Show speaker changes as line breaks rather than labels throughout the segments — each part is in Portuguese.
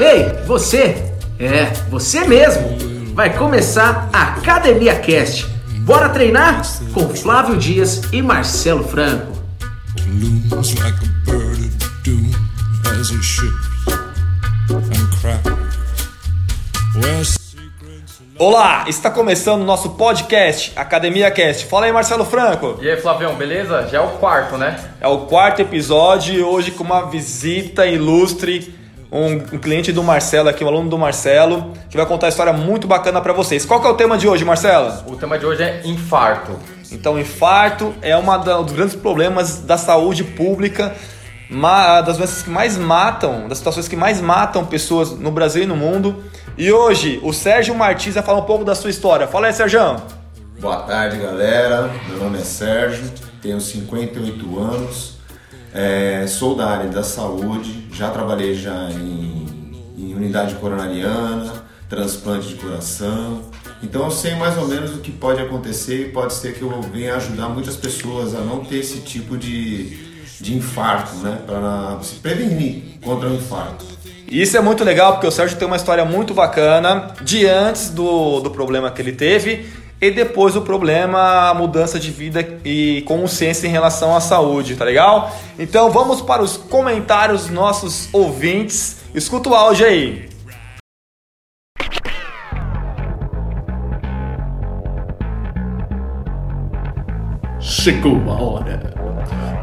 Ei, você! É, você mesmo! Vai começar a Academia Cast. Bora treinar? Com Flávio Dias e Marcelo Franco.
Olá, está começando o nosso podcast Academia Cast. Fala aí, Marcelo Franco.
E aí, Flavião, beleza? Já é o quarto, né?
É o quarto episódio e hoje com uma visita ilustre, um, um cliente do Marcelo aqui, um aluno do Marcelo, que vai contar uma história muito bacana para vocês. Qual que é o tema de hoje, Marcelo?
O tema de hoje é infarto.
Então, infarto é um dos grandes problemas da saúde pública, das doenças que mais matam, das situações que mais matam pessoas no Brasil e no mundo. E hoje, o Sérgio Martins vai falar um pouco da sua história. Fala aí, Sérgio.
Boa tarde, galera. Meu nome é Sérgio, tenho 58 anos, é, sou da área da saúde, já trabalhei já em, em unidade coronariana, transplante de coração. Então eu sei mais ou menos o que pode acontecer e pode ser que eu venha ajudar muitas pessoas a não ter esse tipo de, de infarto, né? Para se prevenir contra o infarto.
Isso é muito legal porque o Sérgio tem uma história muito bacana de antes do, do problema que ele teve e depois do problema, a mudança de vida e consciência em relação à saúde, tá legal? Então vamos para os comentários dos nossos ouvintes. Escuta o áudio aí.
Chegou a hora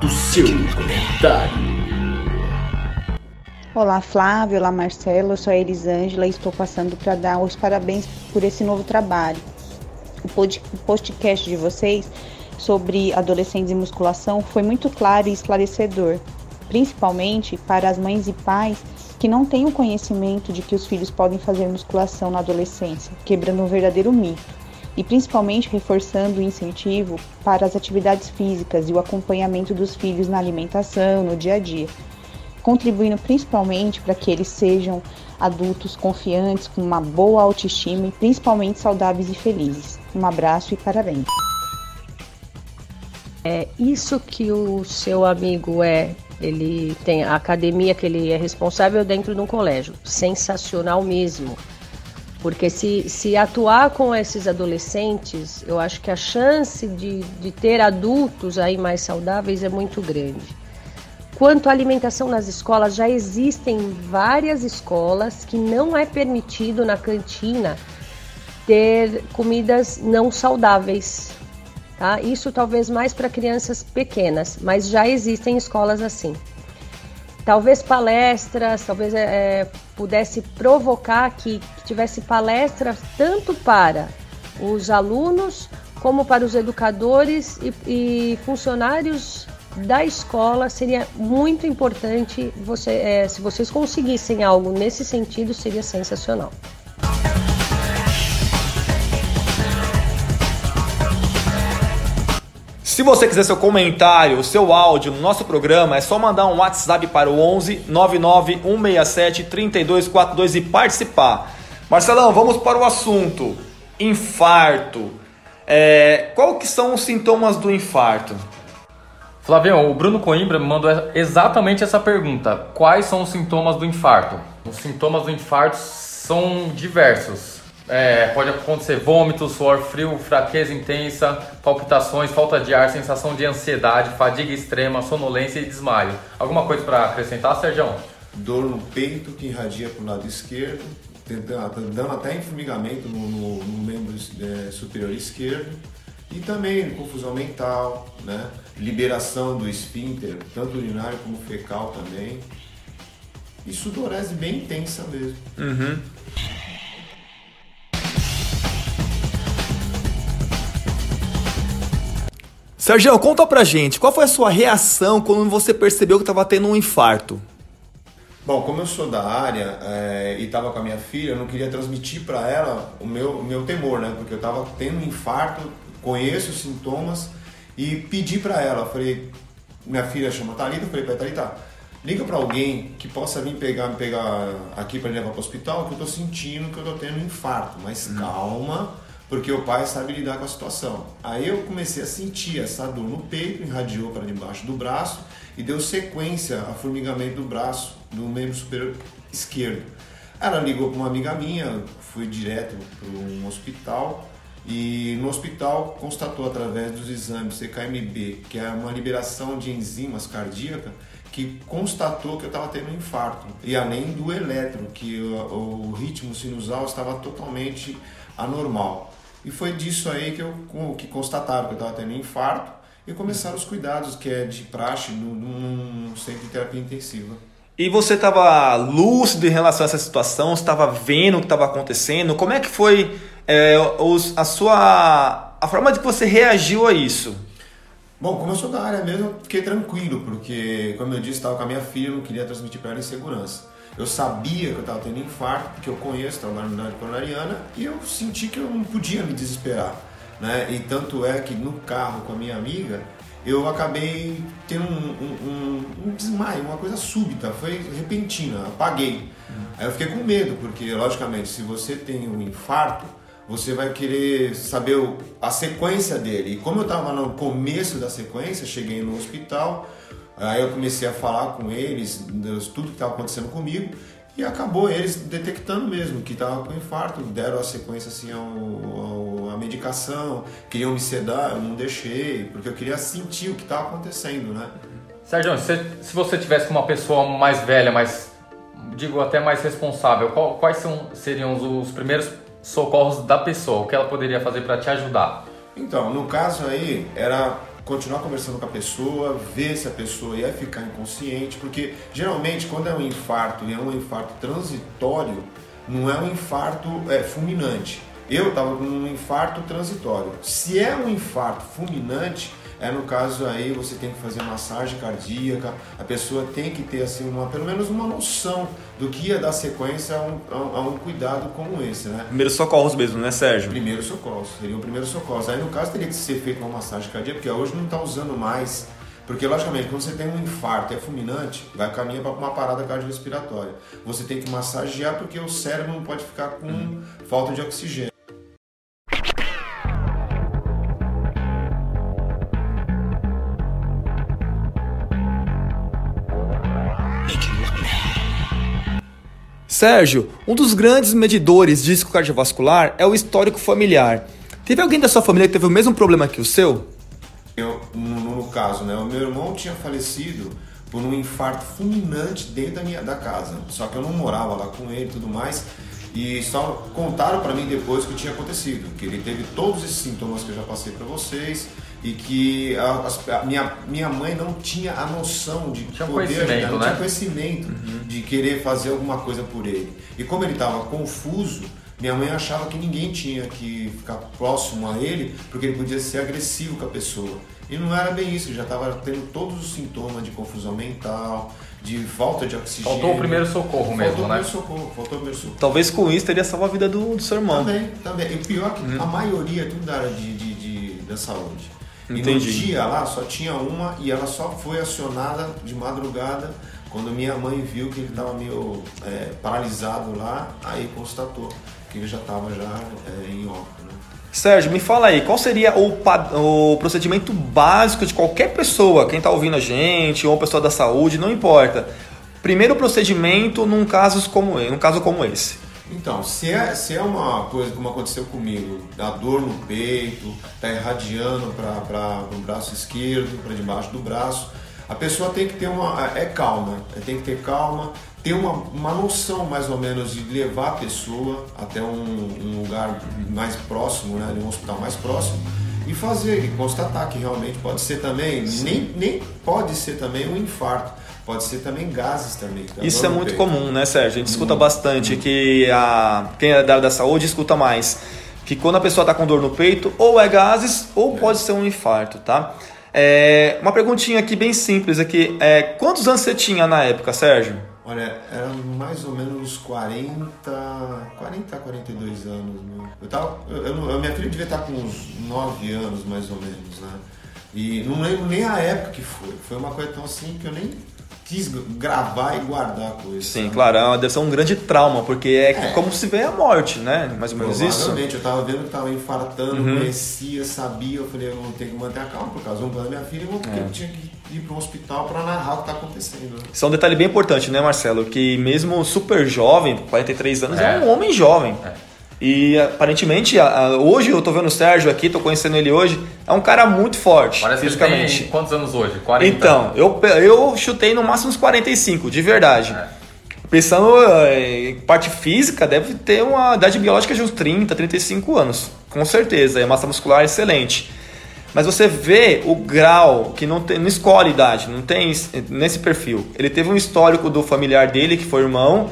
do seu comentário.
Olá Flávio, olá Marcelo, eu sou a Elisângela e estou passando para dar os parabéns por esse novo trabalho. O pod- o podcast de vocês sobre adolescentes e musculação foi muito claro e esclarecedor, principalmente para as mães e pais que não têm o conhecimento de que os filhos podem fazer musculação na adolescência, quebrando um verdadeiro mito e principalmente reforçando o incentivo para as atividades físicas e o acompanhamento dos filhos na alimentação, no dia a dia contribuindo principalmente para que eles sejam adultos confiantes, com uma boa autoestima e principalmente saudáveis e felizes. Um abraço e parabéns.
É isso que o seu amigo é. Ele tem a academia que ele é responsável dentro de um colégio. Sensacional mesmo. Porque se, se atuar com esses adolescentes, eu acho que a chance de, de ter adultos aí mais saudáveis é muito grande. Quanto à alimentação nas escolas, já existem várias escolas que não é permitido na cantina ter comidas não saudáveis. Tá? Isso talvez mais para crianças pequenas, mas já existem escolas assim. Talvez palestras, talvez é, pudesse provocar que, que tivesse palestras tanto para os alunos como para os educadores e, e funcionários da escola seria muito importante você, é, se vocês conseguissem algo nesse sentido seria sensacional.
Se você quiser seu comentário, seu áudio no nosso programa, é só mandar um WhatsApp para o 11 99 167 3242 e participar. Marcelão, vamos para o assunto. Infarto. É, qual que são os sintomas do infarto?
Flavião, o Bruno Coimbra me mandou exatamente essa pergunta. Quais são os sintomas do infarto? Os sintomas do infarto são diversos. É, pode acontecer vômito, suor frio, fraqueza intensa, palpitações, falta de ar, sensação de ansiedade, fadiga extrema, sonolência e desmaio. Alguma coisa para acrescentar, Sérgio?
dor no peito que irradia para o lado esquerdo, tentando, dando até informigamento no, no- no membro eh, superior esquerdo e também confusão mental, né? Liberação do esfíncter, tanto urinário como fecal também. E sudorese bem intensa mesmo.
Sérgio, conta pra gente, qual foi a sua reação quando você percebeu que estava tendo um infarto?
Bom, como eu sou da área eh, e estava com a minha filha, eu não queria transmitir para ela o meu, o meu temor, né? Porque eu estava tendo um infarto, conheço os sintomas e pedi para ela, falei, minha filha chama Thalita, falei para Thalita, liga para alguém que possa vir pegar, me pegar aqui para levar para o hospital, que eu tô sentindo que eu tô tendo um infarto, mas calma, porque o pai sabe lidar com a situação. Aí eu comecei a sentir essa dor no peito, irradiou para debaixo do braço e deu sequência a formigamento do braço, do membro superior esquerdo. Ela ligou para uma amiga minha, fui direto para um hospital e no hospital constatou através dos exames CKMB, que é uma liberação de enzimas cardíacas, que constatou que eu estava tendo um infarto. E além do eletro, que o, o ritmo sinusal estava totalmente anormal. E foi disso aí que, eu, que constataram que eu estava tendo um infarto e começaram os cuidados que é de praxe num, centro de terapia intensiva.
E você estava lúcido em relação a essa situação? Estava vendo o que estava acontecendo? Como é que foi é, os, a sua a forma de que você reagiu a isso?
Bom, como eu sou da área mesmo, eu fiquei tranquilo, porque, como eu disse, estava com a minha filha, eu não queria transmitir para ela insegurança. Eu sabia que eu estava tendo infarto, porque eu conheço, trabalho na área coronariana, e eu senti que eu não podia me desesperar. Né? E tanto é que no carro com a minha amiga, eu acabei tendo um, um, um, um desmaio, uma coisa súbita, foi repentina, apaguei. Aí eu fiquei com medo, porque, logicamente, se você tem um infarto, você vai querer saber a sequência dele. E como eu estava no começo da sequência, cheguei no hospital, aí eu comecei a falar com eles, tudo que estava acontecendo comigo, e acabou eles detectando mesmo que estava com infarto, deram a sequência assim ao, ao, a medicação, queriam me sedar, eu não deixei, porque eu queria sentir o que estava acontecendo, né?
Sérgio, se, se você tivesse com uma pessoa mais velha, mais digo até mais responsável, qual, quais são, seriam os, os primeiros socorros da pessoa? O que ela poderia fazer para te ajudar?
Então, no caso aí, era continuar conversando com a pessoa, ver se a pessoa ia ficar inconsciente, porque geralmente quando é um infarto e é um infarto transitório, não é um infarto é, fulminante. Eu estava com um infarto transitório. Se é um infarto fulminante, é no caso aí você tem que fazer massagem cardíaca, a pessoa tem que ter assim uma, pelo menos uma noção do que ia dar sequência a um, a, um cuidado como esse, né?
Primeiros socorros mesmo, né, Sérgio?
Primeiro socorros, seria o primeiro socorro. Aí no caso teria que ser feita uma massagem cardíaca, porque hoje não está usando mais porque, logicamente, quando você tem um infarto é fulminante, vai caminhar para uma parada cardiorrespiratória. Você tem que massagear porque o cérebro não pode ficar com uhum. falta de oxigênio.
Sérgio, um dos grandes medidores de risco cardiovascular é o histórico familiar. Teve alguém da sua família que teve o mesmo problema que o seu?
Eu, no, no caso, né, o meu irmão tinha falecido por um infarto fulminante dentro da minha da casa. Só que eu não morava lá com ele e tudo mais. E só contaram para mim depois o que tinha acontecido, que ele teve todos esses sintomas que eu já passei para vocês e que a, a, minha, minha mãe não tinha a noção de
tinha
poder
conhecimento,
não
né?
tinha conhecimento uhum. de querer fazer alguma coisa por ele. E como ele estava confuso, minha mãe achava que ninguém tinha que ficar próximo a ele porque ele podia ser agressivo com a pessoa. E não era bem isso, ele já estava tendo todos os sintomas de confusão mental, de falta de oxigênio.
Faltou o primeiro socorro
faltou
mesmo,
o
né?
primeiro socorro, faltou o primeiro socorro.
Talvez com isso teria salvo a vida do, do seu irmão.
Também, também. E pior que a maioria é tudo da área de, de, de da saúde. E no
Entendi.
dia lá só tinha uma e ela só foi acionada de madrugada quando minha mãe viu que ele estava meio é, paralisado lá, aí constatou que ele já estava já é, em óbito.
Sérgio, me fala aí, qual seria o, o procedimento básico de qualquer pessoa, quem está ouvindo a gente, ou pessoa da saúde, não importa. Primeiro procedimento num caso como, num caso como esse.
Então, se é, se é uma coisa como aconteceu comigo, a dor no peito, tá irradiando para o braço esquerdo, para debaixo do braço, a pessoa tem que ter uma. É calma, tem que ter calma, ter uma, uma noção mais ou menos de levar a pessoa até um, um lugar mais próximo, né, um hospital mais próximo, e fazer, e constatar que realmente pode ser também, nem, nem pode ser também um infarto. Pode ser também gases também. tá?
Isso é muito
peito.
comum, né, Sérgio? A gente escuta bastante que a, quem é da área da saúde escuta mais. Que quando a pessoa está com dor no peito, ou é gases, ou pode ser um infarto, tá? É, uma perguntinha aqui bem simples aqui. É, quantos anos você tinha na época, Sérgio?
Olha, era mais ou menos uns 40, 40 a 42 anos. Meu. Eu tava, eu, eu- a minha filha devia estar com uns 9 anos, mais ou menos, né? E não lembro nem a época que foi. Foi uma coisa tão assim que eu nem quis gravar e guardar a coisa.
Sim,
sabe?
claro, é uma- deve ser um grande trauma, porque é,
É.
como se vê a morte, né? Mais ou menos isso.
Provavelmente, eu tava vendo que tava infartando,
Uhum.
conhecia, sabia, eu falei, eu vou ter que manter a calma por causa do da minha filha, eu vou- porque
É.
eu tinha que ir para um hospital para narrar o que tá acontecendo. né?
Isso é um detalhe bem importante, né, Marcelo? Que mesmo super jovem, 43 anos, é,
É.
um homem jovem.
É.
E aparentemente, hoje eu tô vendo o Sérgio aqui, tô conhecendo ele hoje, é um cara muito forte
Parece que ele
fisicamente.
tem quantos anos hoje? 40?
Então, eu, eu chutei no máximo uns 45, de verdade.
É.
Pensando eh, em parte física, deve ter uma idade biológica de uns 30, 35 anos. Com certeza, é massa muscular excelente. Mas você vê o grau que não, tem, não escolhe idade, não tem esse- nesse perfil. Ele teve um histórico do familiar dele, que foi irmão.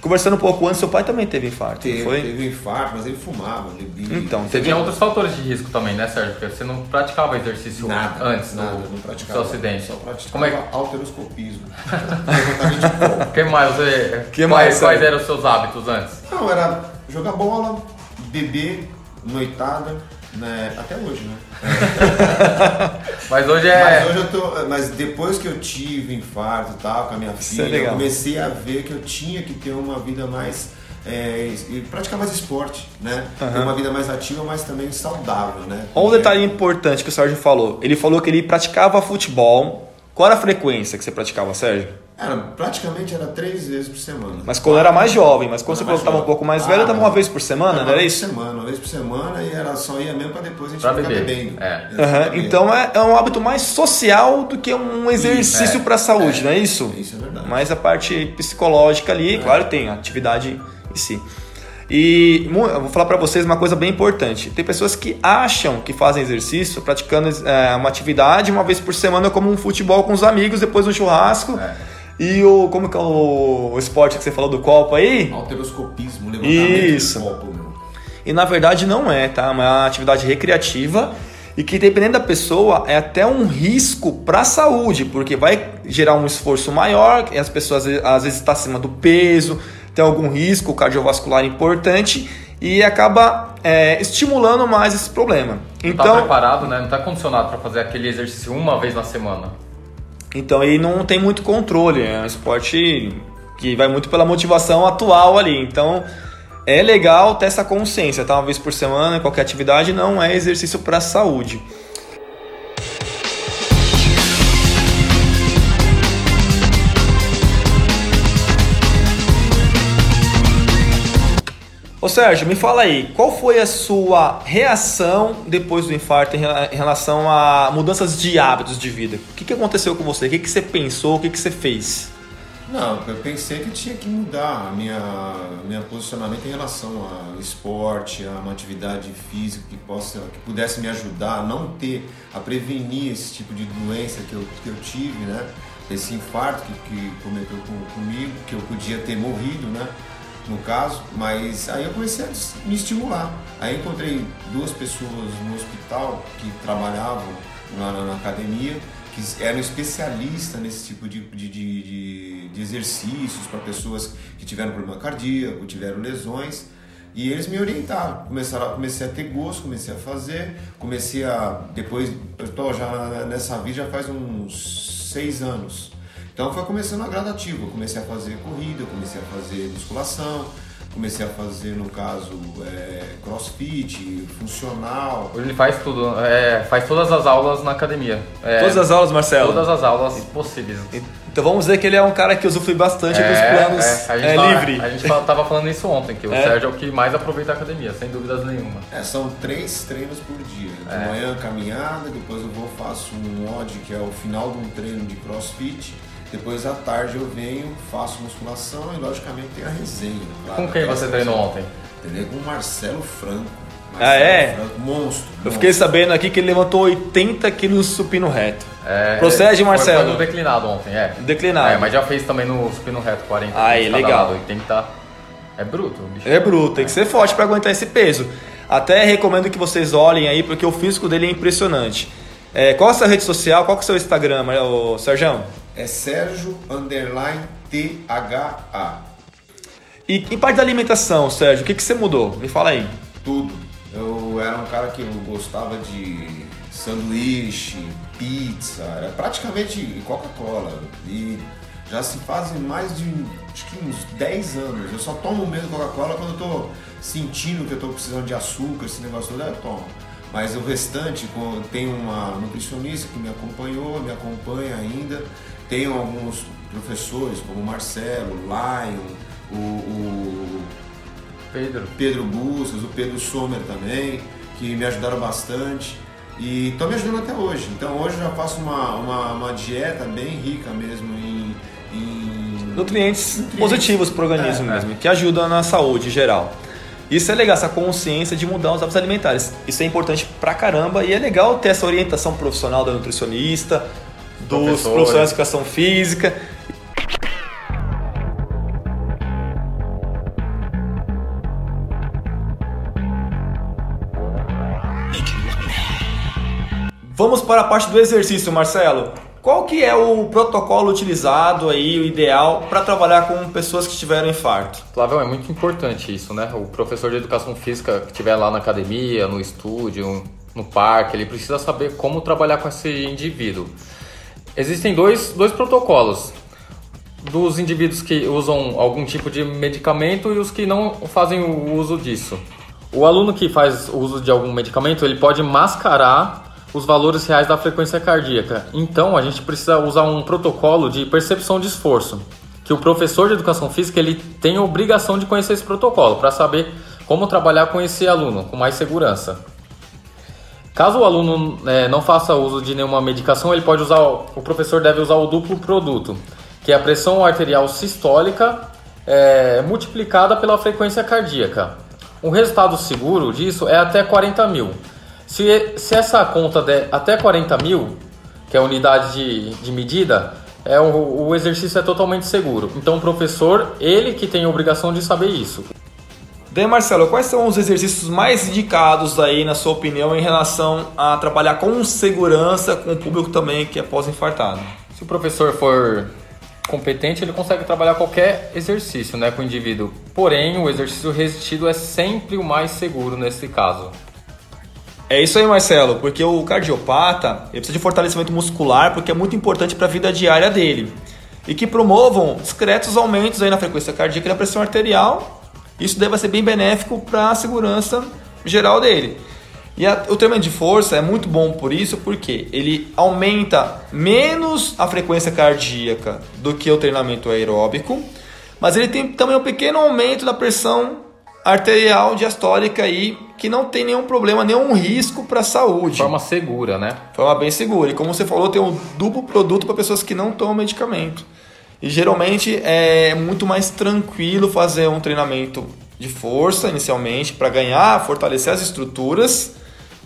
Conversando um pouco antes, seu pai também teve infarto, não
Teve,
foi?
teve infarto, mas ele fumava, bebia.
Então,
Você
teve
tinha outros fatores de risco também, né, Sérgio? Porque você não praticava exercício
Nada,
antes
nada,
do,
não
do
praticava.
seu acidente.
Só praticava
Como é que
alteroscopismo.
O que mais você.
Que
quais,
mais,
quais
Sérgio?
eram os seus hábitos antes?
Não, era jogar bola, beber, noitada, né? Até hoje, né?
Mas hoje é.
Mas hoje eu tô. Mas depois que eu tive infarto e tal, com a minha
é
filha, eu
legal.
comecei a ver que eu tinha que ter uma vida mais. É, e praticar mais esporte, né? Ter uma vida mais ativa, mas também saudável, né?
Um detalhe importante que o Sérgio falou. Ele falou que ele praticava futebol. Qual era a frequência que você praticava, Sérgio?
Era, praticamente era três vezes por semana.
Mas quando era mais jovem, mas quando você
Era
que estava um pouco mais
jovem.
velho, estava
Ah,
uma vez por semana,
Era
não era
uma vez
isso?
por semana, uma vez por semana e era só ia mesmo pra depois a gente
Pra
ficar
beber.
bebendo.
É.
Beber.
Então é, é um hábito mais social do que um exercício
é.
para a saúde, não é isso?
Isso é verdade.
Mais a parte psicológica ali, claro, tem a atividade em si. E eu vou falar para vocês uma coisa bem importante. Tem pessoas que acham que fazem exercício praticando é, uma atividade uma vez por semana, como um futebol com os amigos, depois um churrasco.
É.
E o. Como que é o, o esporte que você falou do copo aí?
Alteroscopismo, levantamento
Isso.
de copo, meu.
E na verdade não é, tá? É uma atividade recreativa e que dependendo da pessoa é até um risco para a saúde, porque vai gerar um esforço maior, e as pessoas às vezes estão acima do peso, tem algum risco cardiovascular importante e acaba é, estimulando mais esse problema.
Não tá
Então,
preparado, né? Não tá condicionado pra fazer aquele exercício uma vez na semana.
então aí não tem muito controle, é um esporte que vai muito pela motivação atual ali. Então é legal ter essa consciência, tá? Uma vez por semana, qualquer atividade não é exercício para a saúde. Ô Sérgio, me fala aí, qual foi a sua reação depois do infarto em rela- em relação a mudanças de hábitos de vida? O que, que aconteceu com você? O que, que você pensou? O que, que você fez?
Não, eu pensei que tinha que mudar minha minha posicionamento em relação ao esporte, a uma atividade física que possa que pudesse me ajudar a não ter a prevenir esse tipo de doença que eu, que eu tive, né? Esse infarto que, que cometeu com, comigo, que eu podia ter morrido, né? No caso, mas aí eu comecei a me estimular. Aí encontrei duas pessoas no hospital que trabalhavam na, na- academia, que eram especialistas nesse tipo de, de, de, de- exercícios para pessoas que tiveram problema cardíaco, tiveram lesões. E eles me orientaram. Começaram, comecei a ter gosto, comecei a fazer, comecei a. Depois, eu tô já nessa vida já faz uns seis anos. Então foi começando a gradativo. Eu comecei a fazer corrida, eu comecei a fazer musculação, comecei a fazer, no caso, é, crossfit, funcional.
Hoje ele faz tudo, é, faz todas as aulas na academia. É,
Todas as aulas, Marcelo?
Todas as aulas possíveis.
Então vamos dizer que ele é um cara que usufrui bastante dos planos
é, a gente
é, livre.
A gente fala- tava falando isso ontem, que o
É.
Sérgio é o que mais aproveita a academia, sem dúvidas nenhuma.
É, são três treinos por dia. De
É.
manhã caminhada, depois eu vou faço um odd, que é o final de um treino de crossfit. Depois à tarde eu venho, faço musculação e logicamente tem a resenha. claro.
Com quem você treinou ontem?
Treinei com o Marcelo Franco.
Ah, é?
Franco, monstro.
Eu
monstro.
fiquei sabendo aqui que ele levantou 80 quilos supino reto.
É,
Procede, Marcelo.
Foi no declinado ontem, é.
Declinado.
É, mas já fez também no supino reto 40
Aí, legal.
lado, E tem que estar... É bruto, o bicho.
É bruto, tem que ser forte para aguentar esse peso. Até recomendo que vocês olhem aí, porque o físico dele é impressionante. É, qual a sua rede social? Qual que é o seu Instagram, Sérgio?
É Sérgio Underline THA.
E em parte da alimentação, Sérgio, o que, que você mudou? Me fala aí.
Tudo. Eu era um cara que eu gostava de sanduíche, pizza, era praticamente Coca-Cola. E já se fazem mais de acho que uns 10 anos. Eu só tomo mesmo Coca-Cola quando eu tô sentindo que eu tô precisando de açúcar, esse negócio todo, eu tomo. Mas o restante, tem uma nutricionista que me acompanhou, me acompanha ainda. Tenho alguns professores, como o Marcelo, Lion, o, o
Pedro.
Pedro Bussas, o Pedro Sommer também, que me ajudaram bastante. E estão me ajudando até hoje. Então hoje eu já faço uma, uma, uma dieta bem rica mesmo em. em
Nutrientes,
Nutrientes.
positivos para o organismo
É,
mesmo, que ajudam na saúde em geral. Isso é legal, essa consciência de mudar os hábitos alimentares. Isso é importante pra caramba e é legal ter essa orientação profissional da nutricionista, dos profissionais de educação física. Vamos para a parte do exercício, Marcelo. Qual que é o protocolo utilizado aí, o ideal, para trabalhar com pessoas que tiveram infarto?
Flavio, é muito importante isso, né? O professor de educação física que estiver lá na academia, no estúdio, no parque, ele precisa saber como trabalhar com esse indivíduo. Existem dois, dois protocolos dos indivíduos que usam algum tipo de medicamento e os que não fazem o uso disso. O aluno que faz uso de algum medicamento, ele pode mascarar os valores reais da frequência cardíaca. Então, a gente precisa usar um protocolo de percepção de esforço, que o professor de educação física ele tem a obrigação de conhecer esse protocolo para saber como trabalhar com esse aluno com mais segurança. Caso o aluno eh, não faça uso de nenhuma medicação, ele pode usar, o professor deve usar o duplo produto, que é a pressão arterial sistólica eh, multiplicada pela frequência cardíaca. Um resultado seguro disso é até 40 mil. Se, se essa conta der até 40 mil, que é a unidade de, de medida, é o, o exercício é totalmente seguro. Então o professor, ele que tem a obrigação de saber isso.
Daí, Marcelo, quais são os exercícios mais indicados aí, na sua opinião, em relação a trabalhar com segurança com o público também que é pós-infartado?
Se o professor for competente, ele consegue trabalhar qualquer exercício né, com o indivíduo. Porém, o exercício resistido é sempre o mais seguro nesse caso.
É isso aí, Marcelo, porque o cardiopata precisa de fortalecimento muscular porque é muito importante para a vida diária dele. E que promovam discretos aumentos aí na frequência cardíaca e na pressão arterial. Isso deve ser bem benéfico para a segurança geral dele. E a- o treinamento de força é muito bom por isso, porque ele aumenta menos a frequência cardíaca do que o treinamento aeróbico, mas ele tem também um pequeno aumento da pressão arterial diastólica aí, que não tem nenhum problema, nenhum risco para a saúde.
De forma segura, né?
Forma bem segura. E como você falou, tem um duplo produto para pessoas que não tomam medicamento. E geralmente é muito mais tranquilo fazer um treinamento de força inicialmente para ganhar, fortalecer as estruturas,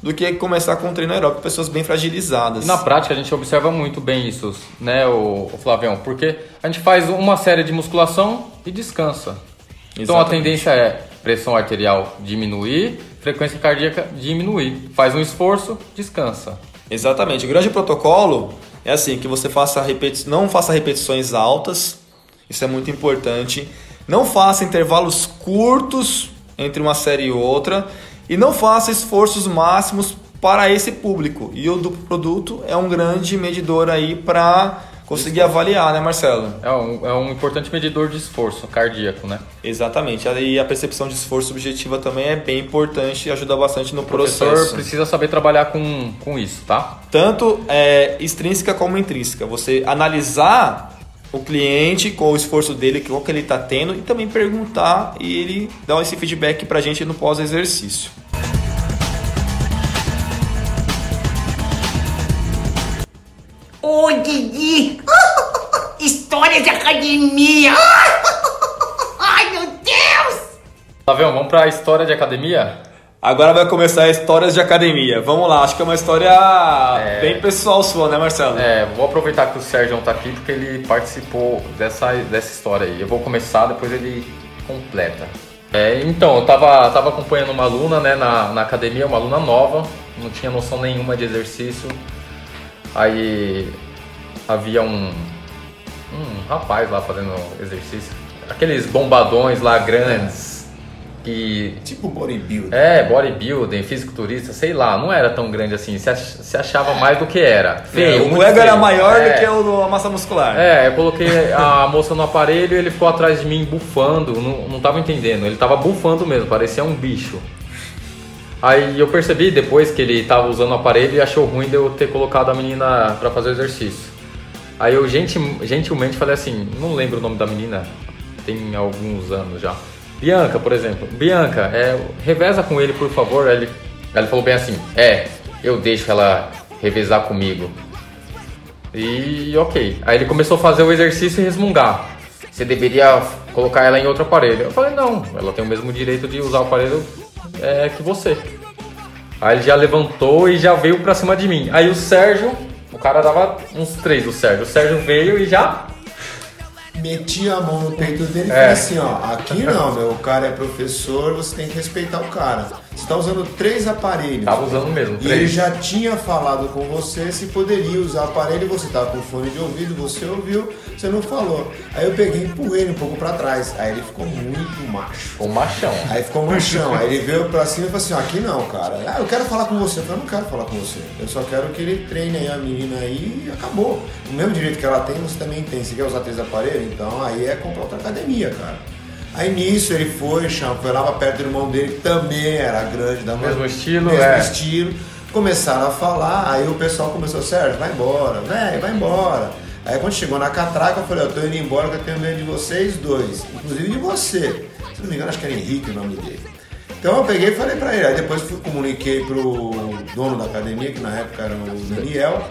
do que começar com um treino aeróbico pessoas bem fragilizadas.
Na prática, a gente observa muito bem isso, né, o, o Flavião? Porque a gente faz uma série de musculação e descansa. Então a
Exatamente.
tendência é pressão arterial diminuir, frequência cardíaca diminuir. Faz um esforço, descansa.
Exatamente. O grande protocolo é assim, que você faça repeti não faça repetições altas, isso é muito importante. Não faça intervalos curtos entre uma série e outra e não faça esforços máximos para esse público. E o duplo produto é um grande medidor aí para conseguir avaliar, né, Marcelo?
É um, é um importante medidor de esforço cardíaco, né?
Exatamente. E a percepção de esforço subjetiva também é bem importante e ajuda bastante no
O professor
processo.
precisa saber trabalhar com, com isso, tá?
tanto é, extrínseca como intrínseca. Você analisar o cliente com o esforço dele, qual que ele está tendo e também perguntar e ele dar esse feedback pra gente no pós-exercício.
Ô, Didi! História de academia! Ai, meu Deus!
Flavião, vamos pra história de academia?
Agora vai começar histórias de academia. Vamos lá, acho que é uma história bem pessoal sua, né, Marcelo?
É, vou aproveitar que o Sérgio tá aqui porque ele participou dessa, dessa história aí. Eu vou começar, depois ele completa. É, então, eu tava, tava acompanhando uma aluna né, na, na academia, uma aluna nova, não tinha noção nenhuma de exercício. Aí havia um, um rapaz lá fazendo exercício. Aqueles bombadões lá grandes, que
Tipo bodybuilder.
é bodybuilding, fisiculturista, sei lá, não era tão grande assim, se, ach- se achava mais do que era. Feio,
o
muito
ego era maior
É.
do que o a massa muscular.
É, eu coloquei a moça no aparelho e ele ficou atrás de mim bufando, não, não tava entendendo, ele tava bufando mesmo, parecia um bicho. Aí eu percebi depois que ele tava usando o aparelho e achou ruim de eu ter colocado a menina pra fazer o exercício. Aí eu gentil- gentilmente falei assim, não lembro o nome da menina, tem alguns anos já. Bianca, por exemplo. Bianca, é, reveza com ele, por favor. Aí ele, aí ele falou bem assim, é, eu deixo ela revezar comigo. E ok. Aí ele começou a fazer o exercício e resmungar. Você deveria colocar ela em outro aparelho. Eu falei, não, ela tem o mesmo direito de usar o aparelho é, que você. Aí ele já levantou e já veio pra cima de mim. Aí o Sérgio, o cara dava uns três, o Sérgio. O Sérgio veio e já.
Meti a mão no peito dele e
É.
falei assim, ó, aqui não, meu, o cara é professor, você tem que respeitar o cara. Você tá usando três aparelhos.
Tava usando mesmo,
E ele
três.
já tinha falado com você se poderia usar aparelho, você tava com fone de ouvido, você ouviu, você não falou. Aí eu peguei e empurrei ele um pouco pra trás. Aí ele ficou muito macho.
O machão.
Aí ficou machão. Aí ele veio pra cima e falou assim: aqui não, cara. Ah, eu quero falar com você. Eu falei: eu não quero falar com você. Eu só quero que ele treine aí a menina aí e acabou. O mesmo direito que ela tem, você também tem. Você quer usar três aparelhos? Então aí é comprar outra academia, cara. Aí nisso ele foi, foi lá pra perto do irmão dele, que também era grande, da
Mesmo estilo,
mesmo
é.
estilo. Começaram a falar, aí o pessoal começou, Sérgio, vai embora, velho, vai embora. Aí quando chegou na catraca, eu falei, eu tô indo embora que eu tenho medo de vocês dois, inclusive de você. Se não me engano, acho que era Henrique o nome dele. Então eu peguei e falei pra ele, aí depois fui, comuniquei pro dono da academia, que na época era o Daniel.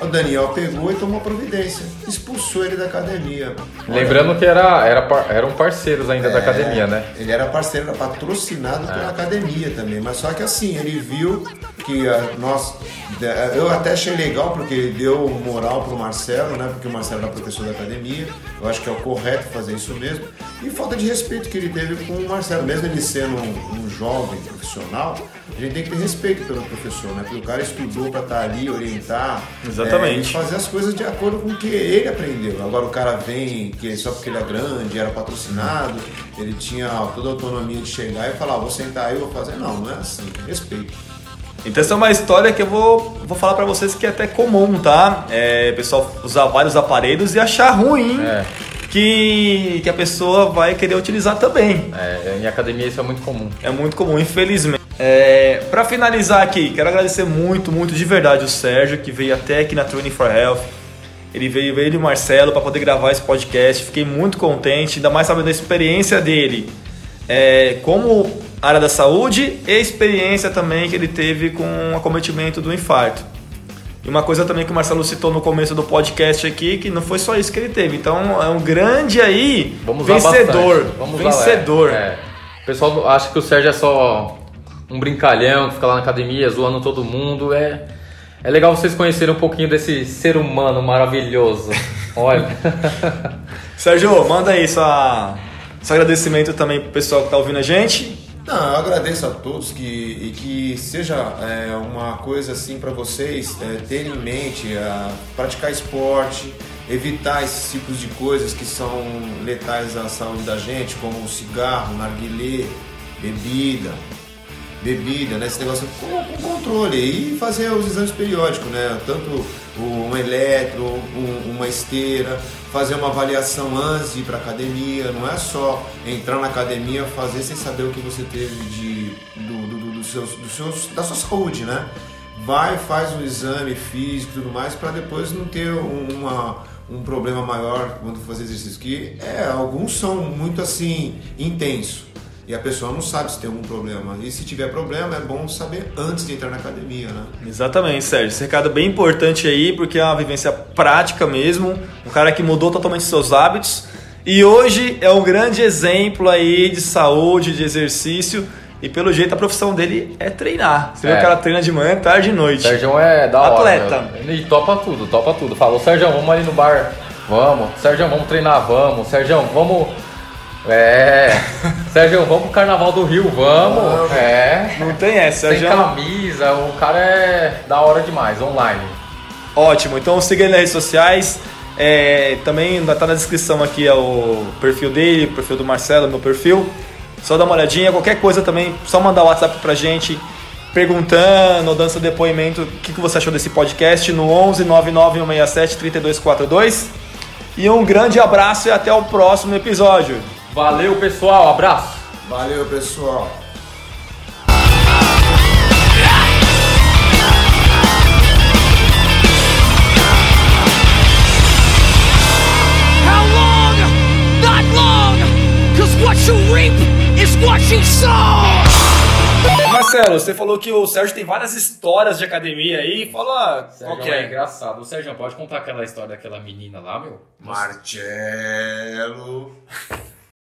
O Daniel pegou e tomou providência, expulsou ele da academia.
Lembrando que era, era, eram parceiros ainda da
É,
academia, né?
Ele era parceiro, era patrocinado
É.
pela academia também. Mas só que assim, ele viu que ah, nós. eh, Eu até achei legal porque ele deu moral pro Marcelo, né? Porque o Marcelo era professor da academia. Eu acho que é o correto fazer isso mesmo. E falta de respeito que ele teve com o Marcelo. Mesmo ele sendo um, um jovem profissional, a gente tem que ter respeito pelo professor, né? Porque o cara estudou para estar ali, orientar.
Exatamente.
eh, e fazer as coisas de acordo com o que ele aprendeu. Agora o cara vem que só porque ele é grande, era patrocinado, ele tinha toda a autonomia de chegar e falar, "Ah, vou sentar aí, vou fazer. Não, não é assim. Respeito.
Então essa é uma história que eu vou, vou falar pra vocês que é até comum, tá? É, o pessoal usar vários aparelhos e achar ruim
É.
que, que a pessoa vai querer utilizar também.
É, em academia isso é muito comum.
É muito comum, infelizmente. É, para finalizar aqui, quero agradecer muito, muito de verdade o Sérgio, que veio até aqui na Training for Health. Ele veio, veio ele e o Marcelo para poder gravar esse podcast. Fiquei muito contente, ainda mais sabendo da experiência dele é, como área da saúde e experiência também que ele teve com o acometimento do infarto. E uma coisa também que o Marcelo citou no começo do podcast aqui, que não foi só isso que ele teve. Então é um grande aí
Vamos
vencedor.
Vamos
vencedor.
é, é. O pessoal acha que o Sérgio é só um brincalhão que fica lá na academia zoando todo mundo. É, é legal vocês conhecerem um pouquinho desse ser humano maravilhoso. Olha.
Sérgio, manda aí sua, seu agradecimento também pro pessoal que tá ouvindo a gente.
Não, eu agradeço a todos que, e que seja é, uma coisa assim para vocês é, terem em mente a praticar esporte, evitar esses tipos de coisas que são letais à saúde da gente, como cigarro, narguilé, bebida, bebida, né? Esse negócio com, com controle e fazer os exames periódicos, né? Tanto um eletro, um- uma esteira, fazer uma avaliação antes de ir para academia, não é só entrar na academia fazer sem saber o que você teve de do, do, do- seus, dos seus, da sua saúde, né? Vai, faz um exame físico e tudo mais para depois não ter uma, um problema maior quando fazer exercício. Que é, alguns são muito assim intensos. E a pessoa não sabe se tem algum problema. E se tiver problema, é bom saber antes de entrar na academia, né?
Exatamente, Sérgio. Esse recado é bem importante aí, porque é uma vivência prática mesmo. Um cara que mudou totalmente seus hábitos. E hoje é um grande exemplo aí de saúde, de exercício. E pelo jeito a profissão dele é treinar. Você vê
É.
que o cara treina de manhã, tarde e noite.
Sérgio é da hora.
Atleta.
meu. E topa tudo, topa tudo. Falou, Sérgio, vamos ali no bar. Vamos. Sérgio, vamos treinar, vamos. Sérgio, vamos. É. Sérgio, vamos pro Carnaval do Rio, vamos. É.
Não tem essa,
Sem
Sérgio.
camisa, o cara é da hora demais, online.
Ótimo, então siga ele nas redes sociais. É, também estar na descrição aqui é o perfil dele, o perfil do Marcelo, meu perfil. Só dá uma olhadinha. Qualquer coisa também, só mandar o WhatsApp pra gente perguntando, dando seu depoimento, o que, que você achou desse podcast no 11 99 167 3242. E um grande abraço e até o próximo episódio.
Valeu, pessoal. Abraço.
Valeu, pessoal.
How long? Not long! Cause what you reap is what you sow!
Marcelo, você falou que o Sérgio tem várias histórias de academia aí. Fala qual que
é
é.
engraçado. O Sérgio, pode contar aquela história daquela menina lá, meu?
Marcelo.